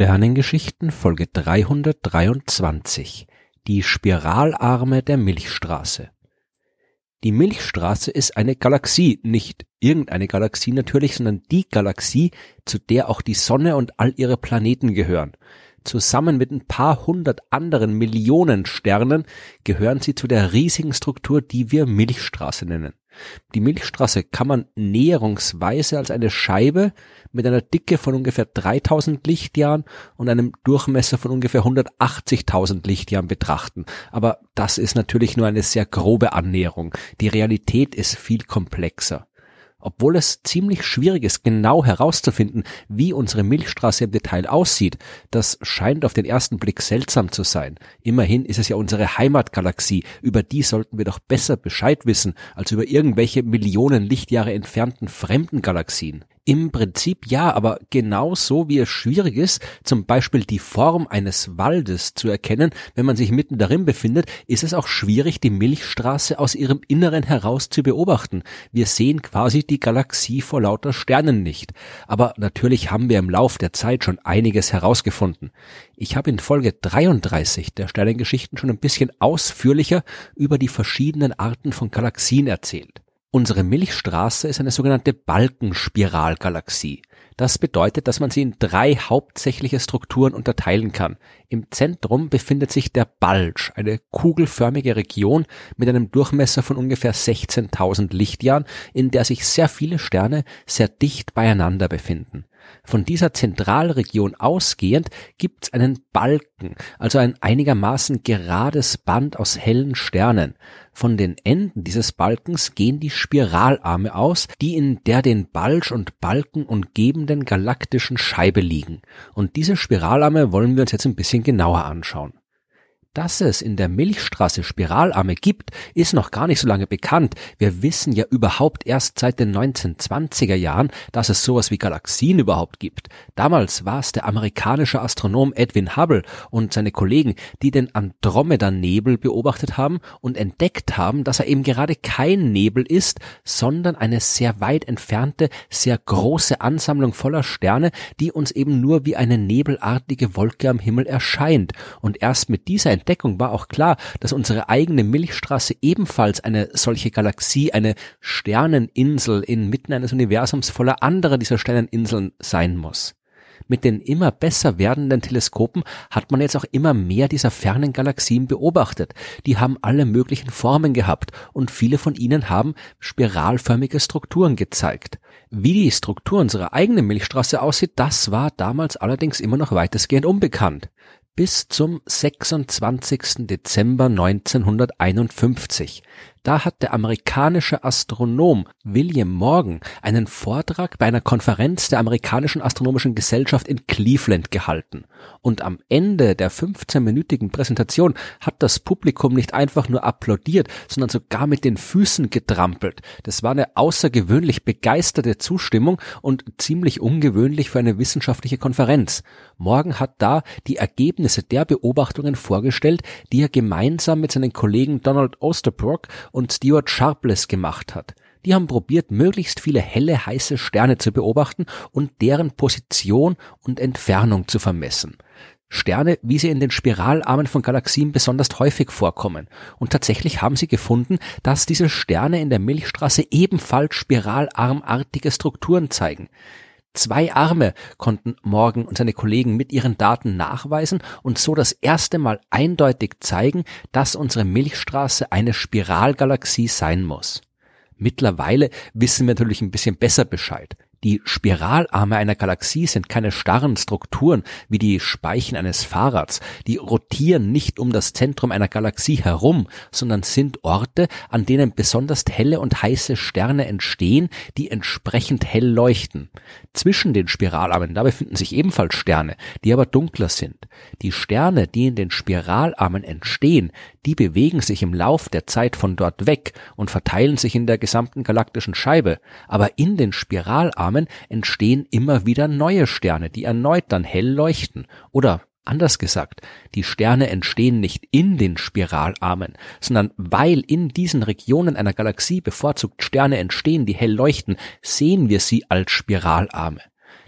Sternengeschichten Folge 323 Die Spiralarme der Milchstraße Die Milchstraße ist eine Galaxie, nicht irgendeine Galaxie natürlich, sondern die Galaxie, zu der auch die Sonne und all ihre Planeten gehören. Zusammen mit ein paar hundert anderen Millionen Sternen gehören sie zu der riesigen Struktur, die wir Milchstraße nennen. Die Milchstraße kann man näherungsweise als eine Scheibe mit einer Dicke von ungefähr 3000 Lichtjahren und einem Durchmesser von ungefähr 180.000 Lichtjahren betrachten. Aber das ist natürlich nur eine sehr grobe Annäherung. Die Realität ist viel komplexer. Obwohl es ziemlich schwierig ist, genau herauszufinden, wie unsere Milchstraße im Detail aussieht, das scheint auf den ersten Blick seltsam zu sein. Immerhin ist es ja unsere Heimatgalaxie, über die sollten wir doch besser Bescheid wissen, als über irgendwelche Millionen Lichtjahre entfernten fremden Galaxien. Im Prinzip ja, aber genauso wie es schwierig ist, zum Beispiel die Form eines Waldes zu erkennen, wenn man sich mitten darin befindet, ist es auch schwierig, die Milchstraße aus ihrem Inneren heraus zu beobachten. Wir sehen quasi die Galaxie vor lauter Sternen nicht. Aber natürlich haben wir im Lauf der Zeit schon einiges herausgefunden. Ich habe in Folge 33 der Sternengeschichten schon ein bisschen ausführlicher über die verschiedenen Arten von Galaxien erzählt. Unsere Milchstraße ist eine sogenannte Balkenspiralgalaxie. Das bedeutet, dass man sie in drei hauptsächliche Strukturen unterteilen kann. Im Zentrum befindet sich der Bulge, eine kugelförmige Region mit einem Durchmesser von ungefähr 16.000 Lichtjahren, in der sich sehr viele Sterne sehr dicht beieinander befinden. Von dieser Zentralregion ausgehend gibt's einen Balken, also ein einigermaßen gerades Band aus hellen Sternen. Von den Enden dieses Balkens gehen die Spiralarme aus, die in der den Bulge und Balken umgebenden galaktischen Scheibe liegen. Und diese Spiralarme wollen wir uns jetzt ein bisschen genauer anschauen. Dass es in der Milchstraße Spiralarme gibt, ist noch gar nicht so lange bekannt. Wir wissen ja überhaupt erst seit den 1920er Jahren, dass es sowas wie Galaxien überhaupt gibt. Damals war es der amerikanische Astronom Edwin Hubble und seine Kollegen, die den Andromeda-Nebel beobachtet haben und entdeckt haben, dass er eben gerade kein Nebel ist, sondern eine sehr weit entfernte, sehr große Ansammlung voller Sterne, die uns eben nur wie eine nebelartige Wolke am Himmel erscheint. Und erst mit dieser Entdeckung war auch klar, dass unsere eigene Milchstraße ebenfalls eine solche Galaxie, eine Sterneninsel inmitten eines Universums voller anderer dieser Sterneninseln sein muss. Mit den immer besser werdenden Teleskopen hat man jetzt auch immer mehr dieser fernen Galaxien beobachtet. Die haben alle möglichen Formen gehabt und viele von ihnen haben spiralförmige Strukturen gezeigt. Wie die Struktur unserer eigenen Milchstraße aussieht, das war damals allerdings immer noch weitestgehend unbekannt bis zum 26. Dezember 1951. Da hat der amerikanische Astronom William Morgan einen Vortrag bei einer Konferenz der amerikanischen astronomischen Gesellschaft in Cleveland gehalten. Und am Ende der 15-minütigen Präsentation hat das Publikum nicht einfach nur applaudiert, sondern sogar mit den Füßen getrampelt. Das war eine außergewöhnlich begeisterte Zustimmung und ziemlich ungewöhnlich für eine wissenschaftliche Konferenz. Morgan hat da die Ergebnisse der Beobachtungen vorgestellt, die er gemeinsam mit seinen Kollegen Donald Osterbrook und Stuart Sharpless gemacht hat. Die haben probiert, möglichst viele helle, heiße Sterne zu beobachten und deren Position und Entfernung zu vermessen. Sterne, wie sie in den Spiralarmen von Galaxien besonders häufig vorkommen. Und tatsächlich haben sie gefunden, dass diese Sterne in der Milchstraße ebenfalls spiralarmartige Strukturen zeigen. Zwei Arme konnten Morgan und seine Kollegen mit ihren Daten nachweisen und so das erste Mal eindeutig zeigen, dass unsere Milchstraße eine Spiralgalaxie sein muss. Mittlerweile wissen wir natürlich ein bisschen besser Bescheid. Die Spiralarme einer Galaxie sind keine starren Strukturen wie die Speichen eines Fahrrads. Die rotieren nicht um das Zentrum einer Galaxie herum, sondern sind Orte, an denen besonders helle und heiße Sterne entstehen, die entsprechend hell leuchten. Zwischen den Spiralarmen, da befinden sich ebenfalls Sterne, die aber dunkler sind. Die Sterne, die in den Spiralarmen entstehen, die bewegen sich im Lauf der Zeit von dort weg und verteilen sich in der gesamten galaktischen Scheibe, aber in den Spiralarmen entstehen immer wieder neue Sterne, die erneut dann hell leuchten. Oder anders gesagt, die Sterne entstehen nicht in den Spiralarmen, sondern weil in diesen Regionen einer Galaxie bevorzugt Sterne entstehen, die hell leuchten, sehen wir sie als Spiralarme.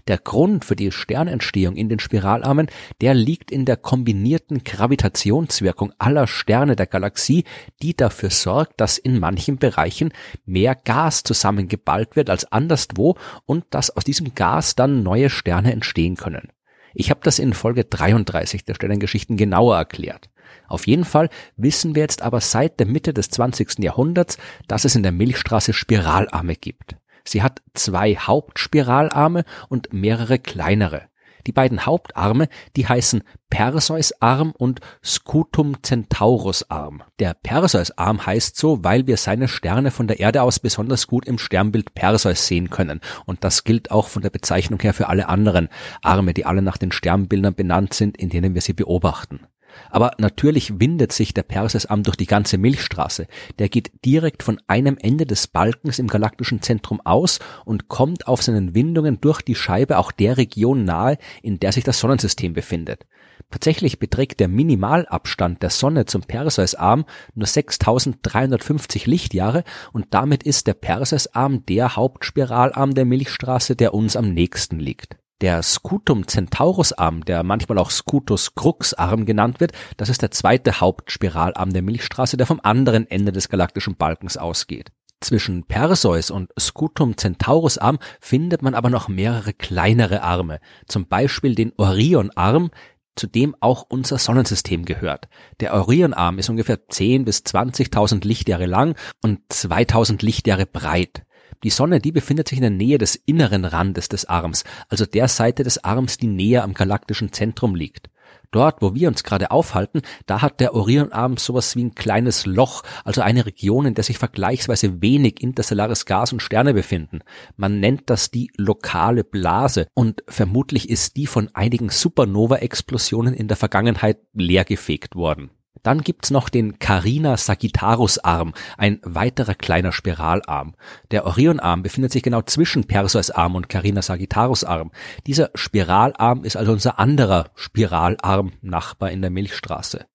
Der Grund für die Sternentstehung in den Spiralarmen, der liegt in der kombinierten Gravitationswirkung aller Sterne der Galaxie, die dafür sorgt, dass in manchen Bereichen mehr Gas zusammengeballt wird als anderswo und dass aus diesem Gas dann neue Sterne entstehen können. Ich habe das in Folge 33 der Sternengeschichten genauer erklärt. Auf jeden Fall wissen wir jetzt aber seit der Mitte des 20. Jahrhunderts, dass es in der Milchstraße Spiralarme gibt. Sie hat zwei Hauptspiralarme und mehrere kleinere. Die beiden Hauptarme, die heißen Perseusarm und Scutum Centaurusarm. Der Perseusarm heißt so, weil wir seine Sterne von der Erde aus besonders gut im Sternbild Perseus sehen können. Und das gilt auch von der Bezeichnung her für alle anderen Arme, die alle nach den Sternbildern benannt sind, in denen wir sie beobachten. Aber natürlich windet sich der Perseusarm durch die ganze Milchstraße. Der geht direkt von einem Ende des Balkens im galaktischen Zentrum aus und kommt auf seinen Windungen durch die Scheibe auch der Region nahe, in der sich das Sonnensystem befindet. Tatsächlich beträgt der Minimalabstand der Sonne zum Perseusarm nur 6350 Lichtjahre und damit ist der Perseusarm der Hauptspiralarm der Milchstraße, der uns am nächsten liegt. Der Scutum Centaurus Arm, der manchmal auch Scutus Crux Arm genannt wird, das ist der zweite Hauptspiralarm der Milchstraße, der vom anderen Ende des galaktischen Balkens ausgeht. Zwischen Perseus und Scutum Centaurus Arm findet man aber noch mehrere kleinere Arme, zum Beispiel den Orion Arm, zu dem auch unser Sonnensystem gehört. Der Orionarm ist ungefähr 10 bis 20.000 Lichtjahre lang und 2000 Lichtjahre breit. Die Sonne, die befindet sich in der Nähe des inneren Randes des Arms, also der Seite des Arms, die näher am galaktischen Zentrum liegt. Dort, wo wir uns gerade aufhalten, da hat der Orionarm sowas wie ein kleines Loch, also eine Region, in der sich vergleichsweise wenig interstellares Gas und Sterne befinden. Man nennt das die lokale Blase und vermutlich ist die von einigen Supernova-Explosionen in der Vergangenheit leergefegt worden. Dann gibt's noch den Carina Sagittarius Arm, ein weiterer kleiner Spiralarm. Der Orion Arm befindet sich genau zwischen Perseus Arm und Carina Sagittarius Arm. Dieser Spiralarm ist also unser anderer Spiralarm Nachbar in der Milchstraße.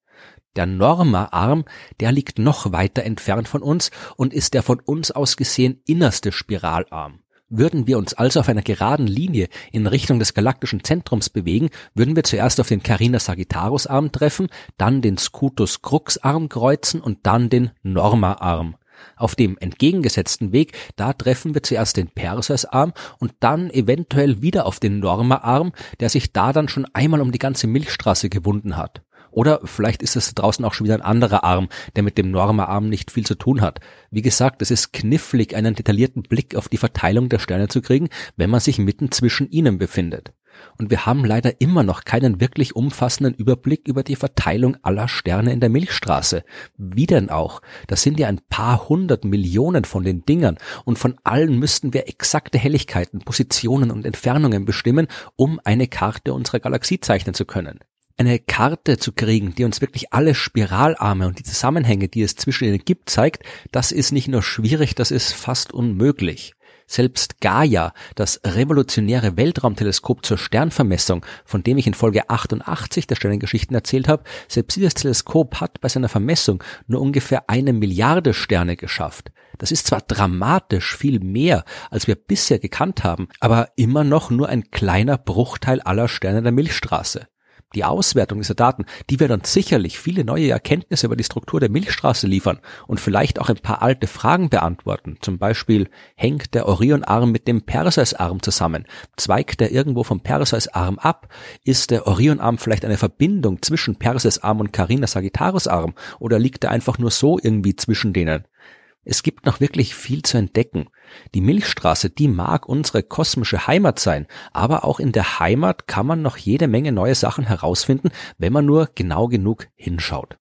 Der Norma Arm, der liegt noch weiter entfernt von uns und ist der von uns aus gesehen innerste Spiralarm. Würden wir uns also auf einer geraden Linie in Richtung des galaktischen Zentrums bewegen, würden wir zuerst auf den Carina Sagittarius Arm treffen, dann den Scutus Crux Arm kreuzen und dann den Norma Arm. Auf dem entgegengesetzten Weg, da treffen wir zuerst den Perseus Arm und dann eventuell wieder auf den Norma Arm, der sich da dann schon einmal um die ganze Milchstraße gewunden hat. Oder vielleicht ist es draußen auch schon wieder ein anderer Arm, der mit dem Norma-Arm nicht viel zu tun hat. Wie gesagt, es ist knifflig, einen detaillierten Blick auf die Verteilung der Sterne zu kriegen, wenn man sich mitten zwischen ihnen befindet. Und wir haben leider immer noch keinen wirklich umfassenden Überblick über die Verteilung aller Sterne in der Milchstraße. Wie denn auch? Das sind ja ein paar hundert Millionen von den Dingern und von allen müssten wir exakte Helligkeiten, Positionen und Entfernungen bestimmen, um eine Karte unserer Galaxie zeichnen zu können eine Karte zu kriegen, die uns wirklich alle Spiralarme und die Zusammenhänge, die es zwischen ihnen gibt, zeigt, das ist nicht nur schwierig, das ist fast unmöglich. Selbst Gaia, das revolutionäre Weltraumteleskop zur Sternvermessung, von dem ich in Folge 88 der Sternengeschichten erzählt habe, selbst dieses Teleskop hat bei seiner Vermessung nur ungefähr eine Milliarde Sterne geschafft. Das ist zwar dramatisch viel mehr, als wir bisher gekannt haben, aber immer noch nur ein kleiner Bruchteil aller Sterne der Milchstraße die Auswertung dieser Daten, die wird uns sicherlich viele neue Erkenntnisse über die Struktur der Milchstraße liefern und vielleicht auch ein paar alte Fragen beantworten. Zum Beispiel, hängt der Orionarm mit dem Perseusarm zusammen? Zweigt der irgendwo vom Perseusarm ab? Ist der Orionarm vielleicht eine Verbindung zwischen Perseusarm und Carina Sagittariusarm? Oder liegt er einfach nur so irgendwie zwischen denen? Es gibt noch wirklich viel zu entdecken. Die Milchstraße, die mag unsere kosmische Heimat sein, aber auch in der Heimat kann man noch jede Menge neue Sachen herausfinden, wenn man nur genau genug hinschaut.